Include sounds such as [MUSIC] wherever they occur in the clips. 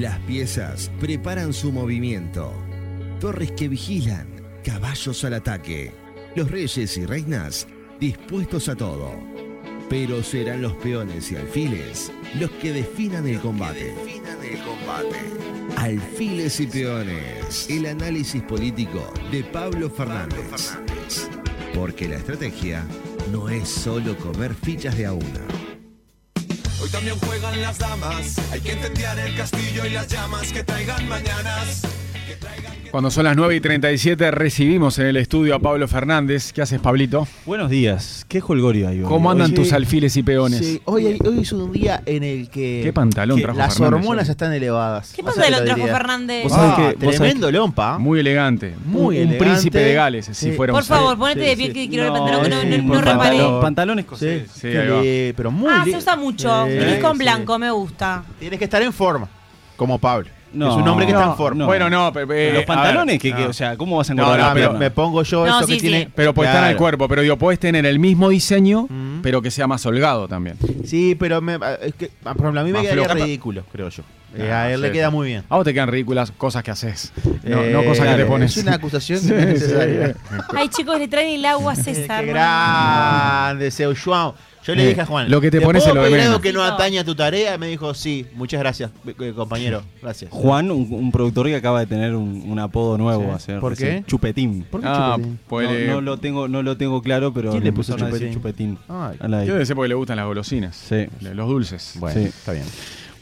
Las piezas preparan su movimiento. Torres que vigilan, caballos al ataque. Los reyes y reinas dispuestos a todo. Pero serán los peones y alfiles los que definan el combate. Alfiles y peones. El análisis político de Pablo Fernández. Porque la estrategia no es solo comer fichas de a una. También juegan las damas. Hay que incendiar el castillo y las llamas que traigan mañanas. Cuando son las 9 y 37 recibimos en el estudio a Pablo Fernández. ¿Qué haces, Pablito? Buenos días. ¿Qué holgorio hay hoy? ¿Cómo andan Oye, tus alfiles y peones? Sí, hoy, hoy es un día en el que ¿Qué pantalón que trajo las Fernández hormonas hoy? están elevadas. ¿Qué lo trajo. Fernández? Ah, tremendo lompa. Muy elegante. Muy un, un elegante. príncipe de Gales, si fuera Por un favor, ponete sí, de pie sí. que quiero ver el pantalón que no, no- un no reparé. pantalón, pantalón Sí, escocés. Sí, pero muy Ah, se usa mucho. Gris con blanco, me gusta. Tienes que estar en forma, como Pablo. No, es un hombre que no, está en forma. no. Bueno, no, pero. eh, Los pantalones, ver, que, o sea, ¿cómo vas a engordar pero me pongo yo No, eso sí, que sí. tiene. Pero puede estar en el Claro. cuerpo, pero digo, podés tener el mismo diseño, Mm. pero que sea más holgado también. Sí, pero me, es que, por ejemplo, a mí me Más quedaría flojo. ridículo, creo yo. Eh, Ah, a él le queda sí. muy bien. A vos te quedan ridículas cosas que haces. No, Eh, no cosas que te pones. Es una acusación [LAUGHS] Sí, que no es sí. necesaria. [LAUGHS] Ay, chicos, le traen el agua a [LAUGHS] César. Qué grande, Seu. Yo le Eh, dije a Juan, lo que te ¿te pones puedo es lo de pedir menos. algo que no atañe a tu tarea? Me dijo, sí, muchas gracias, eh, compañero. Gracias. Juan, un, un productor que acaba de tener un, un apodo nuevo. Sí. hace ¿Por recién. qué? Chupetín. ¿Por qué Ah, chupetín? pues no, lo tengo, no lo tengo claro, pero ¿Quién le me puso empezaron a decir chupetín? Ay. Yo debe ser porque le gustan las golosinas. Sí. Los dulces. Bueno, Sí. está bien.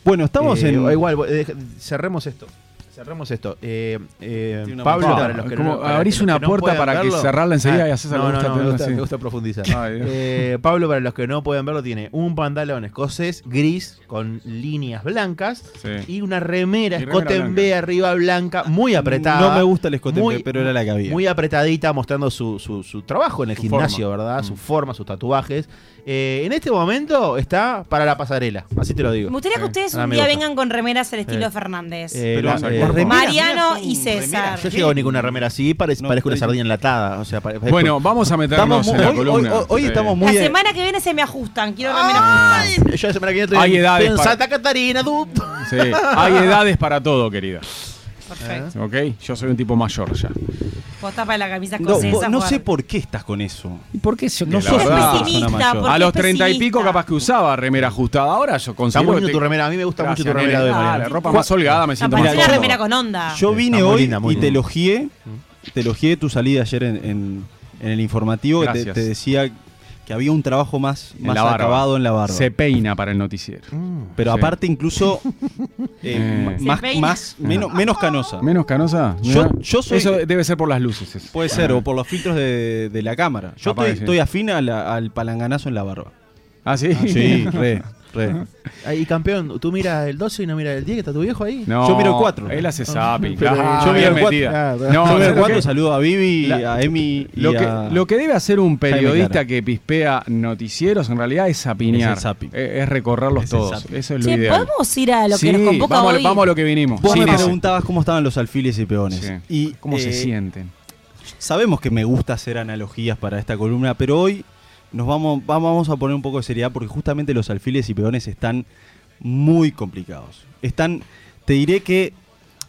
Bueno, estamos Eh, en. Igual, eh, cerremos esto. Cerremos esto. Eh, eh, Pablo, puerta. para los que no, para abrís que una no puerta pueden para que verlo- cerrarla enseguida y a César le no, no, no, me gusta, me gusta profundizar. [LAUGHS] Ay. Eh, Pablo, para los que no pueden verlo, tiene un pantalón escocés gris con líneas blancas Sí. y una remera Y remera escote en blanca. B arriba blanca, muy apretada. No me gusta el escote, muy- pero era la que había. Muy apretadita, mostrando su, su- su trabajo en el Su gimnasio, forma. ¿verdad? Mm. Su forma, sus tatuajes. Eh, en este momento está para la pasarela, así te lo digo. Me gustaría que Sí. ustedes un día vengan con remeras al estilo Eh. Fernández. Eh, Pero la- eh, Mariano y César. Yo llego ni con una remera así, parece, No, parezco una sardina enlatada. O sea, pare- parezco- Bueno, vamos a meternos Estamos en muy- la hoy, columna. hoy- hoy Sí. estamos La muy. semana que viene se me ajustan. Quiero remeras ajustadas. Yo la semana que viene estoy Hay en- edades en para- Santa Catarina, tú. Sí, hay edades para todo, querida. Perfecto. ¿Ok? Yo soy un tipo mayor ya. Vos estás para la camisa No, escocesa. vos- no Juan. sé por qué estás con eso. ¿Y por qué yo No que la sos Es verdad, una pesimista. persona mayor. porque A los es treinta y pico pesimista. capaz que usaba remera ajustada. Ahora yo Está considero muy que linda te- tu remera. A mí me gusta mucho tu remera nene. de Mariano. ropa más holgada me siento más Aparece una cómodo. remera con onda. Yo vine está muy hoy linda, muy y te linda. elogié, te elogié tu salida ayer en, en- en el informativo, que te, Gracias. te decía que había un trabajo más, En más acabado en la barba. Se peina para el noticiero. Mm. Pero Sí. aparte incluso [LAUGHS] eh, Eh. Más, más menos, menos canosa. ¿Menos canosa? Yo- yo soy- Eso debe ser por las luces. eso. Puede ser, o por los filtros de, de la cámara. Yo estoy, sí. estoy afín a la- al palanganazo en la barba. ¿Ah, sí? Sí, [LAUGHS] re, re. Y campeón, tú miras el 12 y no miras el 10, que está tu viejo ahí. No, Yo miro el cuatro. Él hace zapping. Ah, yo miro bien el cuatro. metida. Ah, No, Yo ¿sabes me lo cuatro que- saludo a Vivi, La- a Emi y Lo que, a... lo que debe hacer un periodista que pispea noticieros en realidad es zapinear. Es el es recorrerlos Es el todos. Eso es lo Che, ideal. ¿podemos ir a lo que Sí, nos convoca vamos, hoy? vamos a lo que vinimos. Vos me preguntabas cómo estaban los alfiles y peones. Sí. Y, ¿Cómo se eh, sienten? Sabemos que me gusta hacer analogías para esta columna, pero hoy nos vamos, va- vamos a poner un poco de seriedad porque justamente los alfiles y peones están muy complicados. Están, te diré que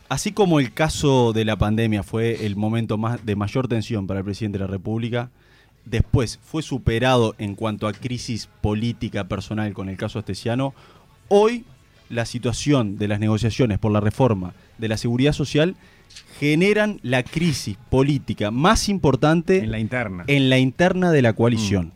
así como el caso de la pandemia fue el momento más de mayor tensión para el presidente de la República, después fue superado en cuanto a crisis política personal con el caso Astesiano, hoy la situación de las negociaciones por la reforma de la seguridad social generan la crisis política más importante En la interna. en la interna de la coalición.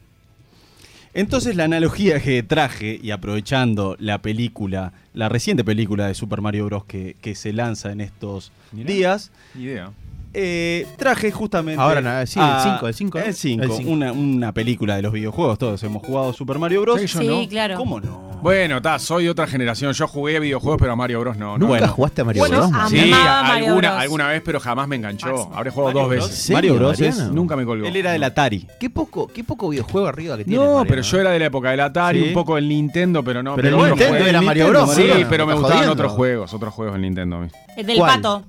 Entonces la analogía que traje, y aprovechando la película, la reciente película de Super Mario Bros. que, que se lanza en estos Mirá. días, Idea. eh, traje justamente... Ahora, no, sí, el a- el cinco, ¿eh? El 5, El cinco. una, una película de los videojuegos, todos hemos jugado Super Mario Bros. Sí, yo Sí, no. claro. ¿Cómo no? Bueno, ta, soy otra generación. Yo jugué videojuegos, pero a Mario Bros no. no. ¿Nunca Bueno. jugaste a Mario Bueno, Bros? a- Sí, Mario alguna, Bros. alguna vez, pero jamás me enganchó. Habré jugado Mario dos Bros. veces. ¿Serio, Mario Bros. es-? Nunca me colgó. Él era del Atari. ¿Qué poco, qué poco videojuego arriba que tiene. No, pero yo era de la época del Atari, Sí. un poco del Nintendo, pero no. Pero el Nintendo juegos. era Mario Bros. Sí, pero me ¿Estás gustaban otros juegos, otros juegos del Nintendo a mí. El del ¿Cuál? pato.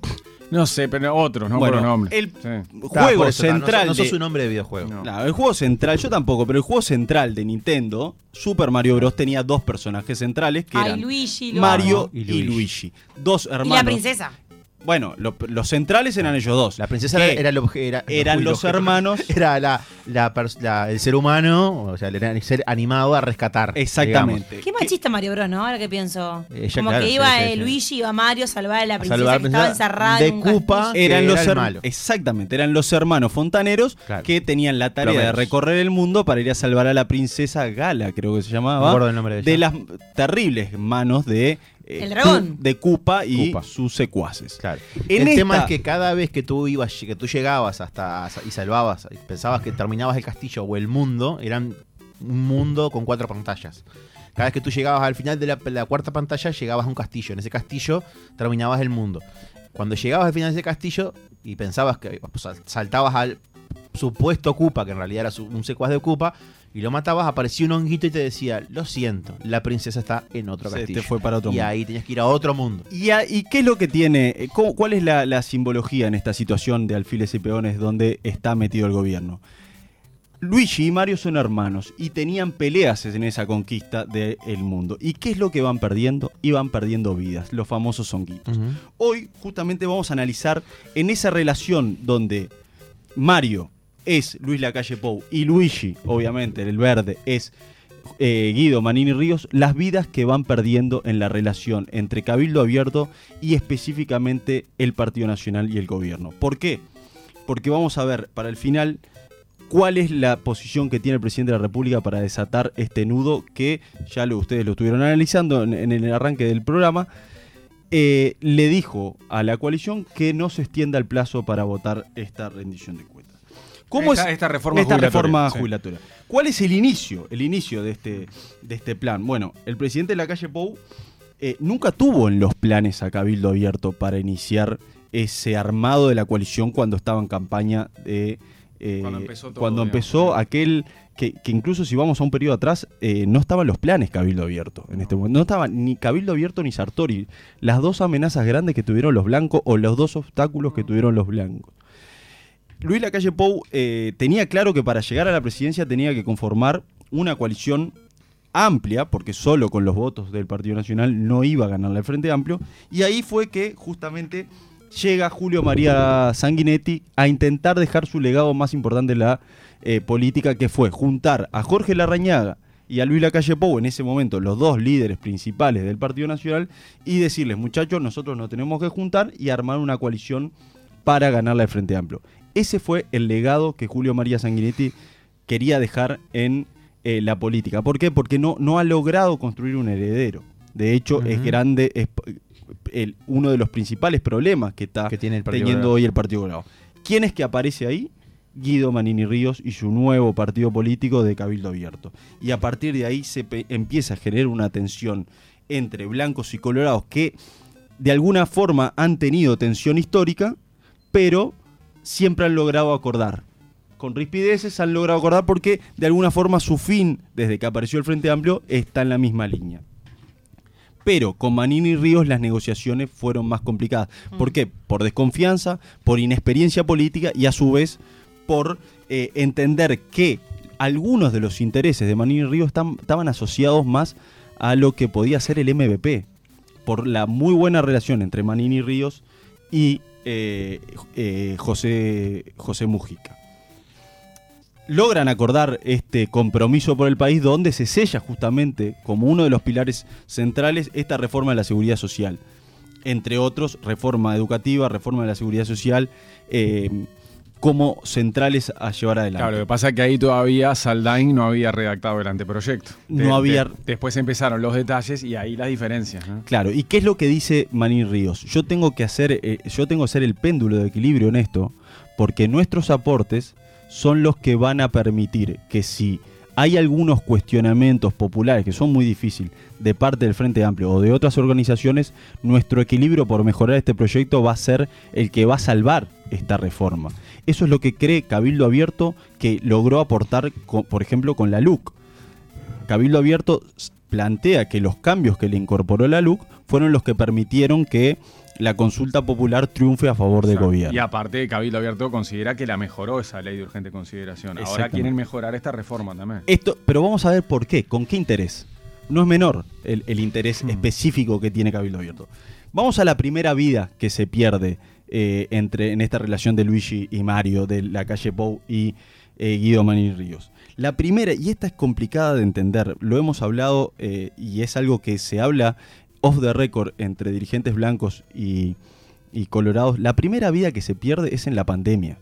No sé, pero otros, no Bueno, por nombre. el Sí. Juego eso, no central sos- no, sos de- un hombre de videojuego. No. El juego central, yo tampoco, pero el juego central de Nintendo, Super Mario Bros. tenía dos personajes centrales que Ay, eran Luigi, Mario y Y Luigi. Luigi. Dos Y hermanos. la princesa. Bueno, lo- los centrales eran ellos dos. La princesa era, era el era- eran los hermanos. [LAUGHS] Era la, la pers- la- el ser humano, o sea, el ser animado a rescatar. Exactamente. Qué machista Mario Bros, ¿no? Ahora que pienso. Ella, Como claro, que iba sí, eh, sí. Luigi, iba Mario a salvar a la princesa salvar a la que estaba encerrada de en un Koopa. castillo. que Eran era los el her- malo. Exactamente, eran los hermanos fontaneros Claro. que tenían la tarea de recorrer el mundo para ir a salvar a la princesa Gala, creo que se No llamaba. acuerdo el nombre de ella. las terribles manos de eh, El dragón. De Koopa y Koopa. sus secuaces. Claro. En el tema es que cada vez que tú ibas, que tú llegabas hasta y salvabas, y pensabas que terminabas el castillo o el mundo, eran un mundo con cuatro pantallas. Cada vez que tú llegabas al final de la, la cuarta pantalla, llegabas a un castillo. En ese castillo terminabas el mundo. Cuando llegabas al final de ese castillo y pensabas que pues, sal- saltabas al supuesto Koopa, que en realidad era un secuaz de Koopa, y lo matabas, aparecía un honguito y te decía, lo siento, la princesa está en otro Se te castillo. fue para otro y mundo. ahí tenías que ir a otro mundo. ¿Y, a- y qué es lo que tiene? eh, cómo- ¿Cuál es la, la simbología en esta situación de alfiles y peones donde está metido el gobierno? Luigi y Mario son hermanos y tenían peleas en esa conquista del mundo. ¿Y qué es lo que van perdiendo? Iban perdiendo vidas, los famosos honguitos. Hoy justamente vamos a analizar en esa relación donde Mario es Luis Lacalle Pou y Luigi, obviamente, el verde, es eh, Guido Manini Ríos, las vidas que van perdiendo en la relación entre Cabildo Abierto y específicamente el Partido Nacional y el gobierno. ¿Por qué? Porque vamos a ver para el final cuál es la posición que tiene el presidente de la República para desatar este nudo que ya lo, ustedes lo estuvieron analizando en, el arranque del programa. Eh, le dijo a la coalición que no se extienda el plazo para votar esta rendición de cuentas. ¿Cómo Esta- es esta reforma esta jubilatoria, reforma sí. jubilatoria? ¿Cuál es el inicio, el inicio de este, de este plan? Bueno, el presidente de la calle Pou eh, nunca tuvo en los planes a Cabildo Abierto para iniciar ese armado de la coalición cuando estaba en campaña de... eh, Cuando empezó todo, cuando empezó aquel que, que incluso si vamos a un periodo atrás, eh, no estaban los planes Cabildo Abierto en este momento. No estaban ni Cabildo Abierto ni Sartori. Las dos amenazas grandes que tuvieron los blancos o los dos obstáculos que tuvieron los blancos. Luis Lacalle Pou eh, tenía claro que para llegar a la presidencia tenía que conformar una coalición amplia, porque solo con los votos del Partido Nacional no iba a ganarle al Frente Amplio, y ahí fue que justamente llega Julio María Sanguinetti a intentar dejar su legado más importante en la eh, política, que fue juntar a Jorge Larrañaga y a Luis Lacalle Pou, en ese momento los dos líderes principales del Partido Nacional, y decirles, muchachos, nosotros nos tenemos que juntar y armar una coalición para ganarle al Frente Amplio. Ese fue el legado que Julio María Sanguinetti quería dejar en eh, la política. ¿Por qué? Porque no, no ha logrado construir un heredero. De hecho, es grande, es el- uno de los principales problemas que está Que tiene el teniendo hoy el Partido Colorado. ¿Quién es que aparece ahí? Guido Manini Ríos y su nuevo partido político de Cabildo Abierto. Y a partir de ahí se empieza a generar una tensión entre blancos y colorados que de alguna forma han tenido tensión histórica, pero siempre han logrado acordar. Con rispideces han logrado acordar porque de alguna forma su fin, desde que apareció el Frente Amplio, está en la misma línea. Pero con Manini y Ríos las negociaciones fueron más complicadas. ¿Por qué? Por desconfianza, por inexperiencia política y a su vez por eh, entender que algunos de los intereses de Manini y Ríos están- estaban asociados más a lo que podía ser el MVP. Por la muy buena relación entre Manini y Ríos y eh, eh, José, José Mujica. Logran acordar este compromiso por el país donde se sella justamente como uno de los pilares centrales esta reforma de la seguridad social. Entre otros, reforma educativa, reforma de la seguridad social, eh, como centrales a llevar adelante. Claro, lo que pasa es que ahí todavía Saldain no había redactado el anteproyecto. No había- después empezaron los detalles y ahí las diferencias. ¿no? Claro, ¿y qué es lo que dice Manín Ríos? Yo tengo que hacer, eh, yo tengo que ser el péndulo de equilibrio en esto, porque nuestros aportes son los que van a permitir que si hay algunos cuestionamientos populares que son muy difíciles de parte del Frente Amplio o de otras organizaciones, nuestro equilibrio por mejorar este proyecto va a ser el que va a salvar esta reforma. Eso es lo que cree Cabildo Abierto que logró aportar, con- por ejemplo, con la LUC. Cabildo Abierto plantea que los cambios que le incorporó la LUC fueron los que permitieron que la consulta popular triunfe a favor del gobierno. Y aparte, Cabildo Abierto considera que la mejoró esa ley de urgente consideración. Ahora quieren mejorar esta reforma también. Esto, pero vamos a ver por qué, con qué interés. No es menor el, el interés Mm. específico que tiene Cabildo Abierto. Vamos a la primera vida que se pierde eh, entre, en esta relación de Luigi y Mario, de la calle Pou y eh, Guido Maní Ríos. La primera, y esta es complicada de entender, lo hemos hablado eh, y es algo que se habla off the record entre dirigentes blancos y, y colorados. La primera vida que se pierde es en la pandemia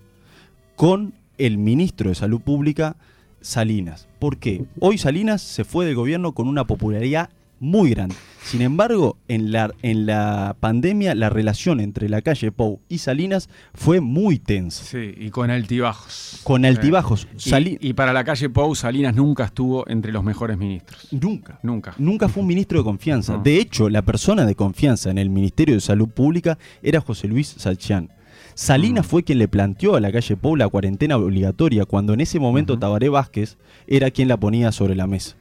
con el ministro de Salud Pública, Salinas. ¿Por qué? Hoy Salinas se fue del gobierno con una popularidad muy grande. Sin embargo, en la, en la pandemia la relación entre la calle Pou y Salinas fue muy tensa. Sí, y con altibajos. Con Sí. altibajos. Y- Sali- Y, para la calle Pou, Salinas nunca estuvo entre los mejores ministros. Nunca. Nunca. Nunca fue un ministro de confianza. No. De hecho, la persona de confianza en el Ministerio de Salud Pública era José Luis Salchián. Salinas Mm. fue quien le planteó a la calle Pou la cuarentena obligatoria cuando en ese momento. Tabaré Vázquez era quien la ponía sobre la mesa.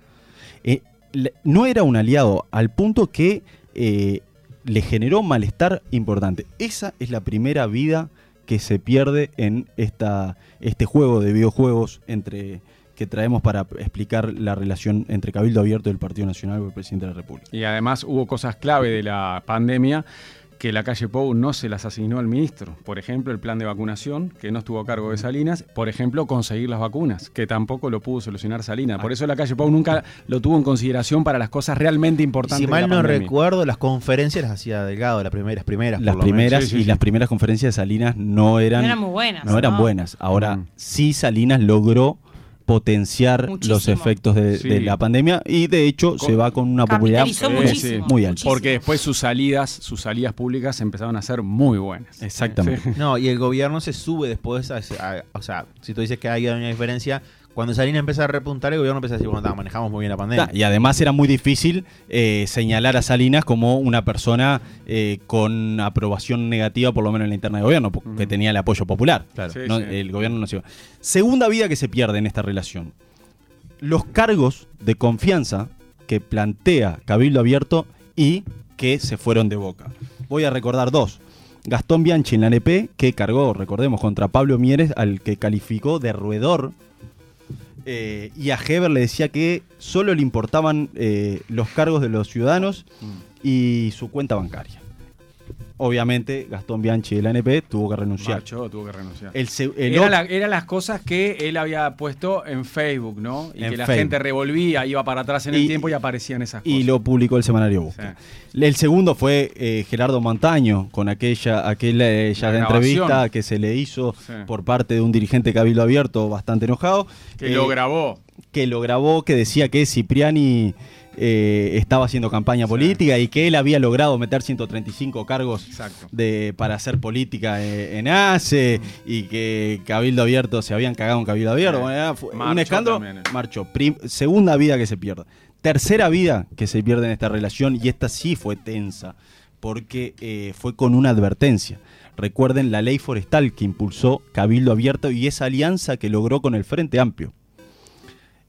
No era un aliado al punto que eh, le generó malestar importante. Esa es la primera vida que se pierde en esta, este juego de videojuegos entre que traemos para explicar la relación entre Cabildo Abierto y el Partido Nacional o el presidente de la República. Y además hubo cosas clave de la pandemia que la calle Pou no se las asignó al ministro. Por ejemplo, el plan de vacunación, que no estuvo a cargo de Salinas. Por ejemplo, conseguir las vacunas, que tampoco lo pudo solucionar Salinas. Por eso la calle Pou nunca lo tuvo en consideración para las cosas realmente importantes. Si de mal la no pandemia. recuerdo, las conferencias las hacía Delgado, las primeras, primeras. Las primeras Sí, sí, y sí. las primeras conferencias de Salinas no eran, No eran muy buenas, no eran ¿no? buenas. Ahora Mm. sí Salinas logró potenciar Muchísimo. los efectos de, Sí. de la pandemia y de hecho Con- se va con una popularidad muy alta. Porque después sus salidas, sus salidas públicas empezaron a ser muy buenas. Exactamente. Sí. No, y el gobierno se sube después. A, a- o sea, si tú dices que hay una diferencia, cuando Salinas empieza a repuntar, el gobierno empieza a decir, bueno, manejamos muy bien la pandemia. Y además era muy difícil eh, señalar a Salinas como una persona eh, con aprobación negativa, por lo menos en la interna de gobierno, porque Ujú. tenía el apoyo popular. Claro. Sí, No, sí. El gobierno no se iba. Segunda vida que se pierde en esta relación. Los cargos de confianza que plantea Cabildo Abierto y que se fueron de boca. Voy a recordar dos. Gastón Bianchi en la ANP, que cargó, recordemos, contra Pablo Mieres, al que calificó de roedor. Eh, y a Heber le decía que solo le importaban eh, los cargos de los ciudadanos y su cuenta bancaria. Obviamente, Gastón Bianchi de la ANP tuvo que renunciar. Marchó, tuvo que renunciar. El el Era la- Eran las cosas que él había puesto en Facebook, ¿no? Y En que la Facebook. gente revolvía, iba para atrás en el tiempo y aparecían esas cosas. y lo publicó el semanario Busca. El segundo fue eh, Gerardo Montaño, con aquella, aquella eh, ya La entrevista que se le hizo Sí. por parte de un dirigente Cabildo Abierto bastante enojado. Que eh, lo grabó. Que lo grabó, que decía que Cipriani eh, estaba haciendo campaña política y que él había logrado meter 135 cargos de, para hacer política eh, en ACE y que Cabildo Abierto se habían cagado en Cabildo Abierto. Sí. Bueno, un escándalo. también, eh. Marchó. Prim- segunda vida que se pierde. Tercera vida que se pierde en esta relación y esta sí fue tensa porque eh, fue con una advertencia. Recuerden la ley forestal que impulsó Cabildo Abierto y esa alianza que logró con el Frente Amplio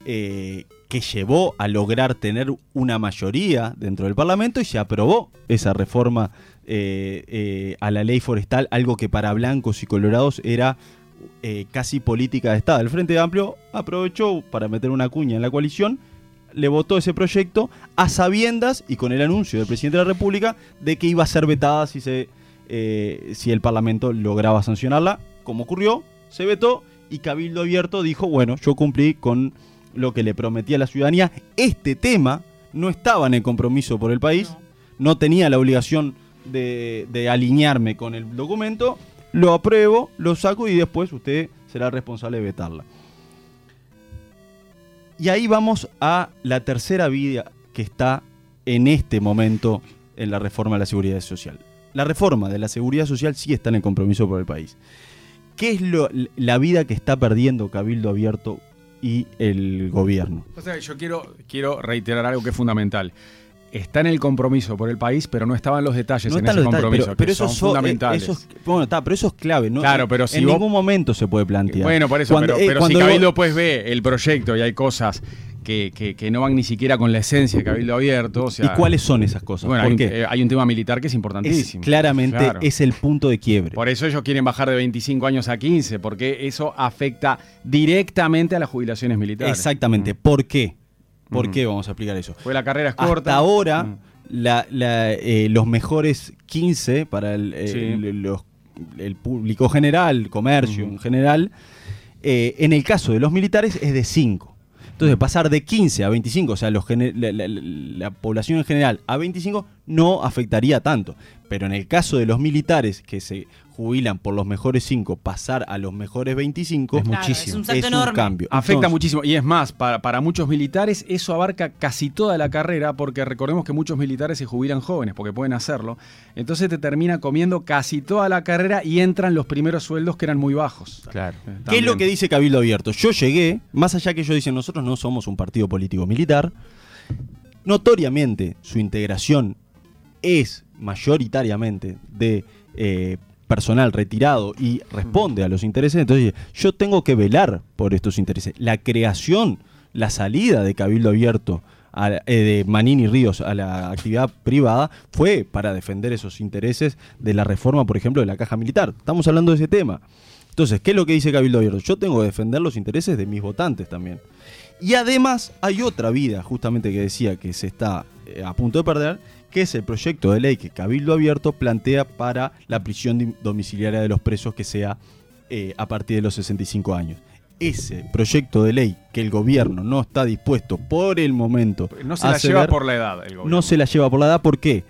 eh, que llevó a lograr tener una mayoría dentro del Parlamento y se aprobó esa reforma eh, eh, a la ley forestal, algo que para blancos y colorados era casi política de Estado. El Frente Amplio aprovechó para meter una cuña en la coalición, le votó ese proyecto a sabiendas y con el anuncio del presidente de la República de que iba a ser vetada si, se, si el Parlamento lograba sancionarla, como ocurrió, se vetó y Cabildo Abierto dijo, bueno, yo cumplí con lo que le prometí a la ciudadanía. Este tema no estaba en el compromiso por el país, no, tenía la obligación de, de alinearme con el documento, lo apruebo, lo saco y después usted será responsable de vetarla. Y ahí vamos a la tercera vida que está en este momento en la reforma de la seguridad social. La reforma de la seguridad social sí está en el compromiso por el país. ¿Qué es lo- la vida que está perdiendo Cabildo Abierto y el gobierno? O sea, yo quiero, quiero reiterar algo que es fundamental. Está en el compromiso por el país, pero no estaban los detalles No en ese compromiso, pero, pero que son so- eh, fundamentales. eso es- bueno, está, pero eso es clave. ¿no? Claro, pero si en vos- ningún momento se puede plantear. Bueno, por eso, Cuando- pero, eh, pero si Cabildo pues ve el proyecto y hay cosas que, que- que no van ni siquiera con la esencia de Cabildo Abierto. O sea, ¿Y cuáles son esas cosas? Bueno, eh, hay un tema militar que es Es- importantísimo. claramente Claro. es el punto de quiebre. Por eso ellos quieren bajar de 25 años a 15, porque eso afecta directamente a las jubilaciones militares. Exactamente. ¿Por qué? ¿Por Ujú. qué vamos a explicar eso? Fue la carrera es corta. Hasta ahora, Mm. la- la, eh, los mejores 15 para el, eh, Sí. el- los- el público general, comercio en general, eh, en el caso de los militares es de 5. Entonces, pasar de 15 a 25, o sea, los la, la- la población en general a 25 no afectaría tanto. Pero en el caso de los militares que se jubilan por los mejores 5, pasar a los mejores 25 Es Claro, muchísimo. es un salto es un enorme. cambio. Afecta Entonces, muchísimo. Y es más, para, para muchos militares eso abarca casi toda la carrera, porque recordemos que muchos militares se jubilan jóvenes, porque pueden hacerlo. Entonces te termina comiendo casi toda la carrera y entran los primeros sueldos que eran muy bajos. Claro. Eh, ¿Qué es lo que dice Cabildo Abierto? Yo llegué, más allá que ellos dicen, nosotros no somos un partido político militar, notoriamente su integración es mayoritariamente de eh, personal retirado y responde a los intereses, entonces yo tengo que velar por estos intereses. La creación, la salida de Cabildo Abierto eh, de Manini Ríos a la actividad privada fue para defender esos intereses de la reforma, por ejemplo, de la caja militar. Estamos hablando de ese tema. Entonces, ¿qué es lo que dice Cabildo Abierto? Yo tengo que defender los intereses de mis votantes también. Y además hay otra vida, justamente que decía que se está eh, a punto de perder, que es el proyecto de ley que Cabildo Abierto plantea para la prisión domiciliaria de los presos que sea eh, a partir de los 65 años. Ese proyecto de ley que el gobierno no está dispuesto por el momento No se a la lleva por la edad el gobierno. no se la lleva por la edad. ¿Por qué?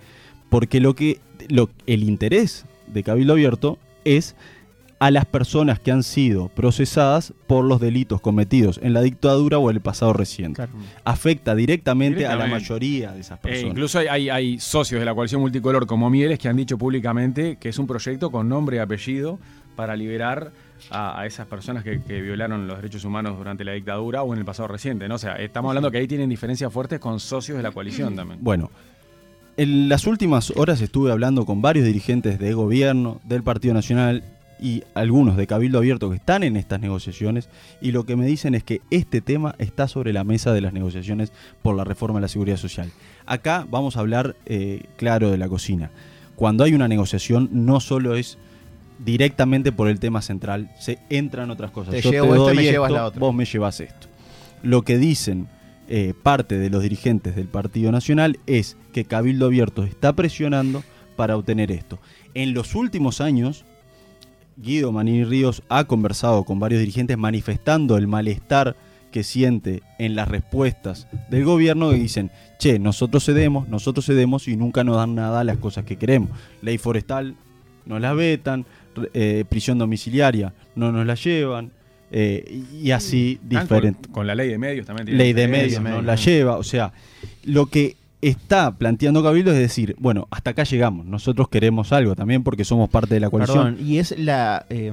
Porque lo que lo- el interés de Cabildo Abierto es a las personas que han sido procesadas por los delitos cometidos en la dictadura o en el pasado reciente. Afecta directamente, a la mayoría de esas Eh, personas. incluso hay, hay- hay socios de la coalición multicolor como Mieles que han dicho públicamente que es un proyecto con nombre y apellido para liberar a, a esas personas que, que violaron los derechos humanos durante la dictadura o en el pasado reciente. ¿no? O sea, estamos hablando que ahí tienen diferencias fuertes con socios de la coalición también. Bueno, en las últimas horas estuve hablando con varios dirigentes de gobierno, del Partido Nacional y algunos de Cabildo Abierto que están en estas negociaciones y lo que me dicen es que este tema está sobre la mesa de las negociaciones por la reforma de la seguridad social. Acá vamos a hablar, eh, claro, de la cocina. Cuando hay una negociación no solo es directamente por el tema central, se entran otras cosas. Te Yo llevo te esto doy me esto, llevas la otra. vos me llevas esto. Lo que dicen eh, parte de los dirigentes del Partido Nacional es que Cabildo Abierto está presionando para obtener esto. En los últimos años, Guido Manini Ríos ha conversado con varios dirigentes manifestando el malestar que siente en las respuestas del gobierno que dicen, che, nosotros cedemos, nosotros cedemos y nunca nos dan nada a las cosas que queremos. Ley forestal nos la vetan, eh, prisión domiciliaria no nos la llevan, eh, y así Están diferente Con, con la ley de medios también. tienen ley de diferencias. medios no la lleva. O sea, lo que está planteando Cabildo es decir, bueno, hasta acá llegamos. Nosotros queremos algo también porque somos parte de la coalición. Perdón, y es la eh,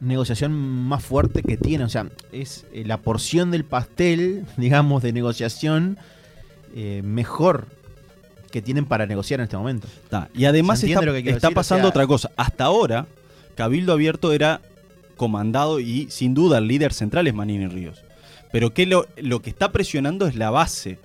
negociación más fuerte que tiene, o sea, es eh, la porción del pastel, [LAUGHS] digamos, de negociación eh, mejor que tienen para negociar en este momento. Está. Y además ¿Se entiende está, lo que está decir? O pasando sea- otra cosa. Hasta ahora, Cabildo Abierto era comandado y sin duda el líder central es Manini Ríos. Pero que lo, lo que está presionando es la base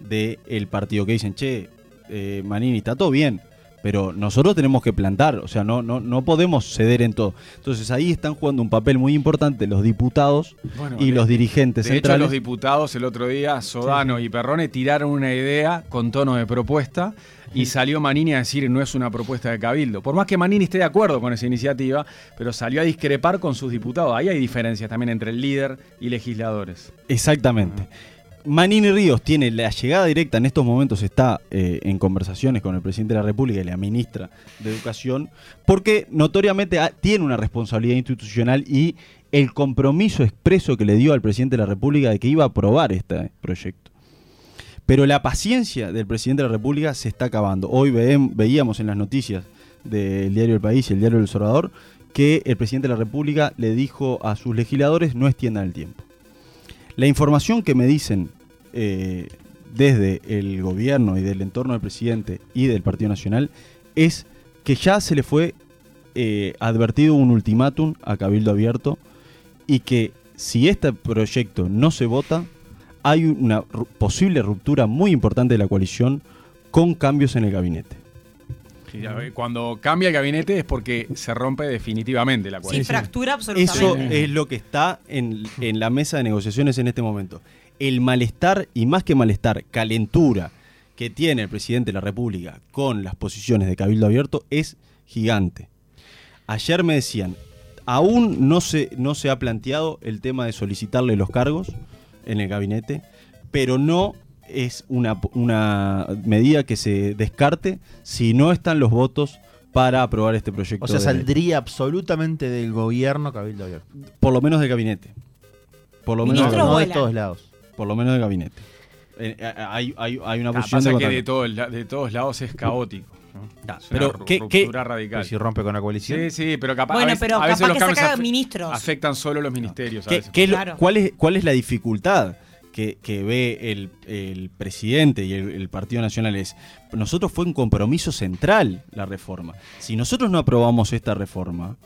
del partido, que dicen, che, eh, Manini, está todo bien, pero nosotros tenemos que plantar, o sea, no, no, no podemos ceder en todo. Entonces ahí están jugando un papel muy importante los diputados Bueno, y de- los dirigentes De hecho, centrales. los diputados el otro día, Sodano y Perrone, tiraron una idea con tono de propuesta y salió Manini a decir no es una propuesta de Cabildo. Por más que Manini esté de acuerdo con esa iniciativa, pero salió a discrepar con sus diputados. Ahí hay diferencias también entre el líder y legisladores. Exactamente. Manini Ríos tiene la llegada directa, en estos momentos está eh, en conversaciones con el presidente de la República y la ministra de Educación, porque notoriamente ha- tiene una responsabilidad institucional y el compromiso expreso que le dio al presidente de la República de que iba a aprobar este proyecto. Pero la paciencia del presidente de la República se está acabando. Hoy veíamos en las noticias del diario El País y el diario El Observador que el presidente de la República le dijo a sus legisladores no extiendan el tiempo. La información que me dicen eh, desde el gobierno y del entorno del presidente y del Partido Nacional es que ya se le fue eh, advertido un ultimátum a Cabildo Abierto y que si este proyecto no se vota, hay una posible ruptura muy importante de la coalición con cambios en el gabinete. Ya Cuando cambia el gabinete es porque se rompe definitivamente la Sí, coalición. fractura Eso absolutamente. es lo que está en, en la mesa de negociaciones en este momento. El malestar, y más que malestar, calentura que tiene el presidente de la República con las posiciones de Cabildo Abierto es gigante. Ayer me decían, aún no se, no se ha planteado el tema de solicitarle los cargos en el gabinete, pero no es una, una medida que se descarte si no están los votos para aprobar este proyecto. O sea, saldría absolutamente del gobierno Cabildo Abierto. Por lo menos del gabinete. Por lo menos, no de todos lados. por lo menos del gabinete. Eh, eh, hay, hay- hay una Ah, posición pasa de que de, todo de todos lados es caótico. pero una ¿qué- radical. Si rompe con la coalición. Sí, sí, pero capaz, Bueno, a veces, pero a veces capaz los que cambios saca afe- ministros. afectan solo los ministerios. a ¿Qué- veces. qué lo- cuál, es, ¿Cuál es la dificultad que, que ve el, el presidente y el, el Partido Nacional? Es, nosotros fue un compromiso central la reforma. Si nosotros no aprobamos esta reforma,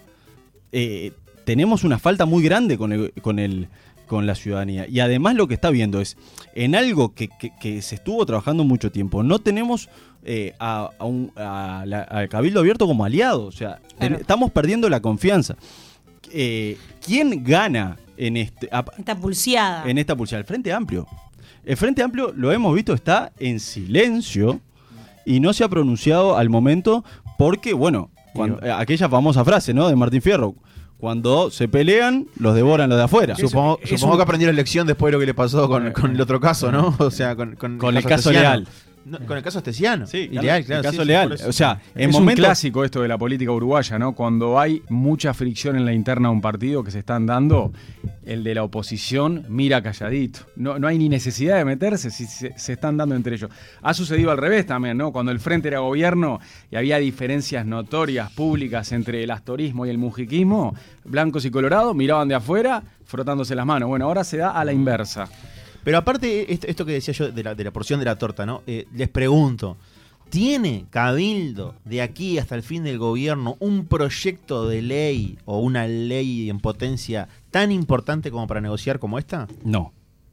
eh, tenemos una falta muy grande con, el, con, el, con la ciudadanía. Y además lo que está viendo es, en algo que, que- que se estuvo trabajando mucho tiempo, no tenemos eh, a, a un- a la- al Cabildo Abierto como aliado. O sea, ten- estamos perdiendo la confianza. Eh, ¿Quién gana en este... a- Está pulseada. en esta pulsada. El Frente Amplio. El Frente Amplio, lo hemos visto, está en silencio y no se ha pronunciado al momento porque, bueno, cuando- aquella famosa frase, ¿no? De Martín Fierro. Cuando se pelean, los devoran los de afuera. Supongo, es supongo un- que aprendió la lección después de lo que le pasó con, con el otro caso, ¿no? O sea, con, con Con el caso Esteciano. Leal. No, con el caso Esteciano. Sí, Y Leal, claro. el caso sí, leal. O sea, en es un momentos clásico esto de la política uruguaya, ¿no? Cuando hay mucha fricción en la interna de un partido que se están dando, el de la oposición mira calladito. No, no hay ni necesidad de meterse si se, se están dando entre ellos. Ha sucedido al revés también, ¿no? Cuando el frente era gobierno y había diferencias notorias, públicas entre el astorismo y el mujiquismo, blancos y colorados miraban de afuera frotándose las manos. Bueno, ahora se da a la inversa. Pero aparte, esto, esto que decía yo de la, de la porción de la torta, ¿no? Eh, les pregunto, ¿tiene Cabildo de aquí hasta el fin del gobierno un proyecto de ley o una ley en potencia tan importante como para negociar como esta? no.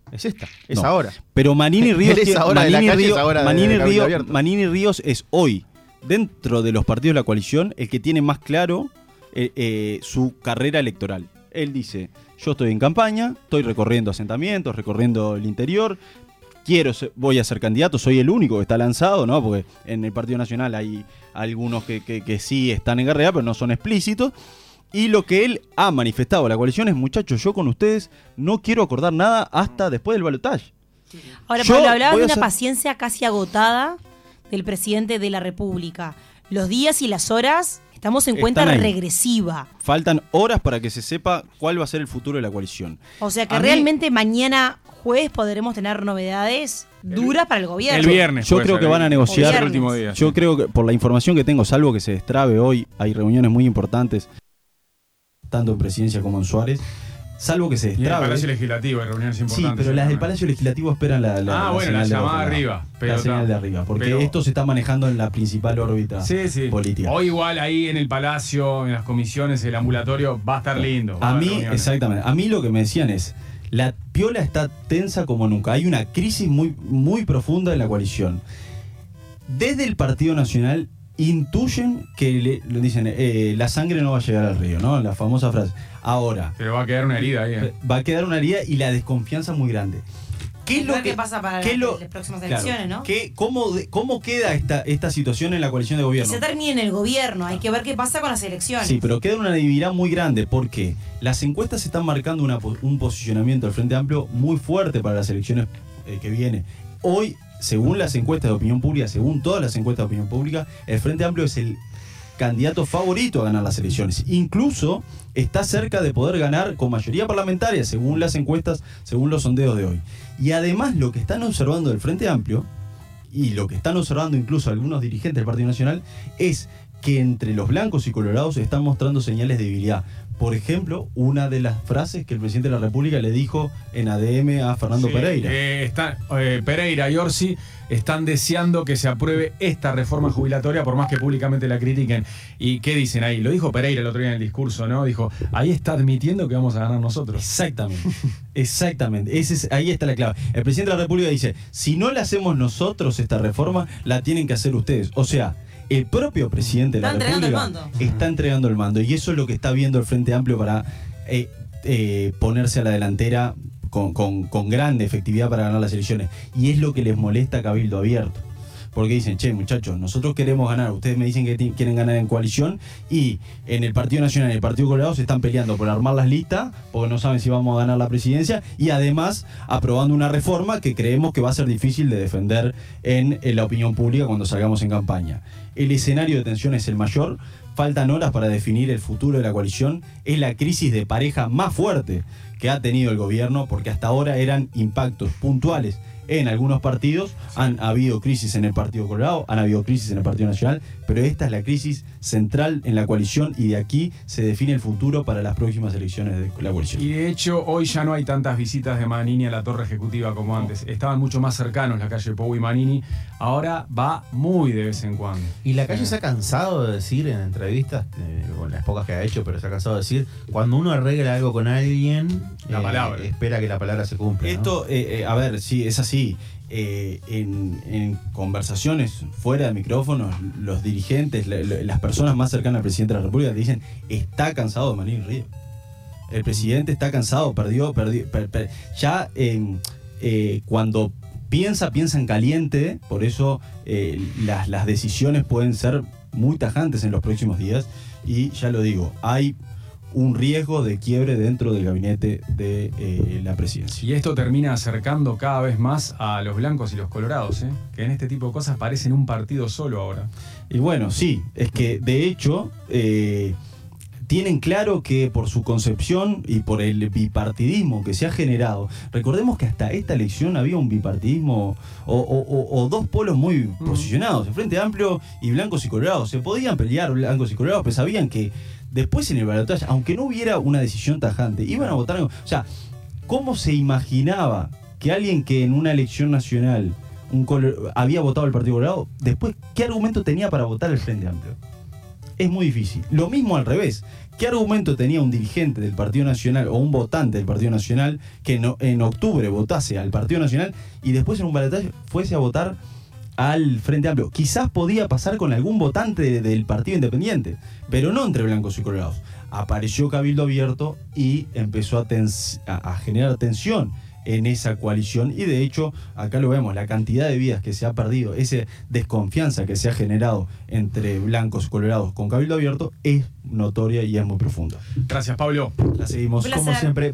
Es esta, es No. ahora. Pero Manini [LAUGHS] Ríos, ahora Manini es Ríos- ahora de Manini Ríos-. Manini Ríos es hoy, dentro de los partidos de la coalición, el que tiene más claro eh, eh, su carrera electoral. Él dice, yo estoy en campaña, estoy recorriendo asentamientos, recorriendo el interior, quiero ser- voy a ser candidato, soy el único que está lanzado, ¿no? Porque en el Partido Nacional hay algunos que, que- que sí están en guerra, pero no son explícitos. Y lo que él ha manifestado a la coalición es, muchachos, yo con ustedes no quiero acordar nada hasta después del balotaje. Ahora, Pablo, hablabas voy de una paciencia casi agotada del presidente de la República. Los días y las horas estamos en cuenta ahí. regresiva. Faltan horas para que se sepa cuál va a ser el futuro de la coalición. O sea que A mí- realmente mañana jueves podremos tener novedades duras para el gobierno. El viernes. Yo creo ser, que van a negociar- el último día. Yo sí. creo que por la información que tengo, salvo que se destrabe hoy, hay reuniones muy importantes, tanto en Presidencia como en Suárez, salvo que se Y en el destrabe. Palacio Legislativo hay reuniones Sí, importantes. pero las del. Palacio Legislativo esperan la, la- Ah, bueno, la de llamada lado. arriba, pero la señal de arriba, porque Pero- esto se está manejando en la principal órbita Sí, sí. política. O igual ahí en el Palacio, en las comisiones, el ambulatorio va a estar lindo. A mí, exactamente. A mí lo que me decían es, la piola está tensa como nunca. Hay una crisis muy, muy profunda en la coalición. Desde el Partido Nacional intuyen que le, le dicen, eh, la sangre no va a llegar al río, ¿no? La famosa frase. Ahora, Pero va a quedar una herida ahí. ¿eh? va a quedar una herida y la desconfianza muy grande. ¿Qué es lo que pasa para qué es lo- las próximas claro, elecciones, ¿no? qué- cómo, de- ¿Cómo queda esta, esta situación en la coalición de Que gobierno? se termine en el gobierno. Hay que ver qué pasa con las elecciones. Sí, pero queda una debilidad muy grande porque las encuestas están marcando una un posicionamiento del Frente Amplio muy fuerte para las elecciones eh, que viene. Hoy, según las encuestas de opinión pública, según todas las encuestas de opinión pública, el Frente Amplio es el candidato favorito a ganar las elecciones. Incluso está cerca de poder ganar con mayoría parlamentaria, según las encuestas, según los sondeos de hoy. Y además lo que están observando del Frente Amplio, y lo que están observando incluso algunos dirigentes del Partido Nacional, es que entre los blancos y colorados están mostrando señales de debilidad. por ejemplo, una de las frases que el presidente de la República le dijo en ADM a Fernando Sí, Pereira. eh, está- eh, Pereira y Orsi están deseando que se apruebe esta reforma jubilatoria, por más que públicamente la critiquen. ¿Y qué dicen ahí? Lo dijo Pereira el otro día en el discurso, ¿no? Dijo, ahí está admitiendo que vamos a ganar nosotros. Exactamente, exactamente. Ese es- ahí está la clave. El presidente de la República dice, si no la hacemos nosotros esta reforma, la tienen que hacer ustedes. O sea, el propio presidente de la entregando República está entregando el mando. Y eso es lo que está viendo el Frente Amplio para eh, eh, ponerse a la delantera con, con- con grande efectividad para ganar las elecciones. Y es lo que les molesta a Cabildo Abierto. Porque dicen, che, muchachos, nosotros queremos ganar. Ustedes me dicen que quieren ganar en coalición y en el Partido Nacional y el Partido Colorado se están peleando por armar las listas porque no saben si vamos a ganar la presidencia y además aprobando una reforma que creemos que va a ser difícil de defender en, en la opinión pública cuando salgamos en campaña. El escenario de tensión es el mayor. Faltan horas para definir el futuro de la coalición. Es la crisis de pareja más fuerte que ha tenido el gobierno porque hasta ahora eran impactos puntuales en algunos partidos. Han habido crisis en el Partido Colorado, han habido crisis en el Partido Nacional, pero esta es la crisis central en la coalición y de aquí se define el futuro para las próximas elecciones de la coalición. Y de hecho, hoy ya no hay tantas visitas de Manini a la torre ejecutiva como antes. Estaban mucho más cercanos la calle Pou y Manini. Ahora va muy de vez en cuando. Y la calle se ha cansado de decir en entrevistas, eh, con las pocas que ha hecho, pero se ha cansado de decir, cuando uno arregla algo con alguien, eh, La palabra. espera que la palabra se cumpla. ¿no? Esto, eh, eh, a ver, sí, es así. Eh, en, conversaciones fuera de micrófonos, los dirigentes, la- la- las personas más cercanas al presidente de la República dicen, está cansado de Manín Río. El presidente está cansado, perdió, perdió, per- per- ya eh, eh, cuando piensa, piensa en caliente, por eso eh, las, las decisiones pueden ser muy tajantes en los próximos días. Y ya lo digo, hay un riesgo de quiebre dentro del gabinete de eh, la presidencia. Y esto termina acercando cada vez más a los blancos y los colorados, ¿eh? que en este tipo de cosas parecen un partido solo ahora. Y bueno, sí, es que de hecho eh, tienen claro que por su concepción y por el bipartidismo que se ha generado, recordemos que hasta esta elección había un bipartidismo o, o- o- o dos polos muy posicionados, el Frente Amplio y blancos y colorados. Se podían pelear blancos y colorados, pero sabían que después en el balotaje, aunque no hubiera una decisión tajante, iban a votar. O sea, ¿cómo se imaginaba que alguien que en una elección nacional un había votado el Partido Colorado, después, ¿qué argumento tenía para votar el Frente Amplio? Es muy difícil. Lo mismo al revés. ¿Qué argumento tenía un dirigente del Partido Nacional o un votante del Partido Nacional que no- en octubre votase al Partido Nacional y después en un balotaje fuese a votar al Frente Amplio? Quizás podía pasar con algún votante de- del Partido Independiente, pero no entre blancos y colorados. Apareció Cabildo Abierto y empezó a, tens- a- a generar tensión en esa coalición y de hecho acá lo vemos, la cantidad de vidas que se ha perdido, esa desconfianza que se ha generado entre blancos y colorados con Cabildo Abierto es notoria y es muy profunda. Gracias, Pablo. La seguimos Como siempre,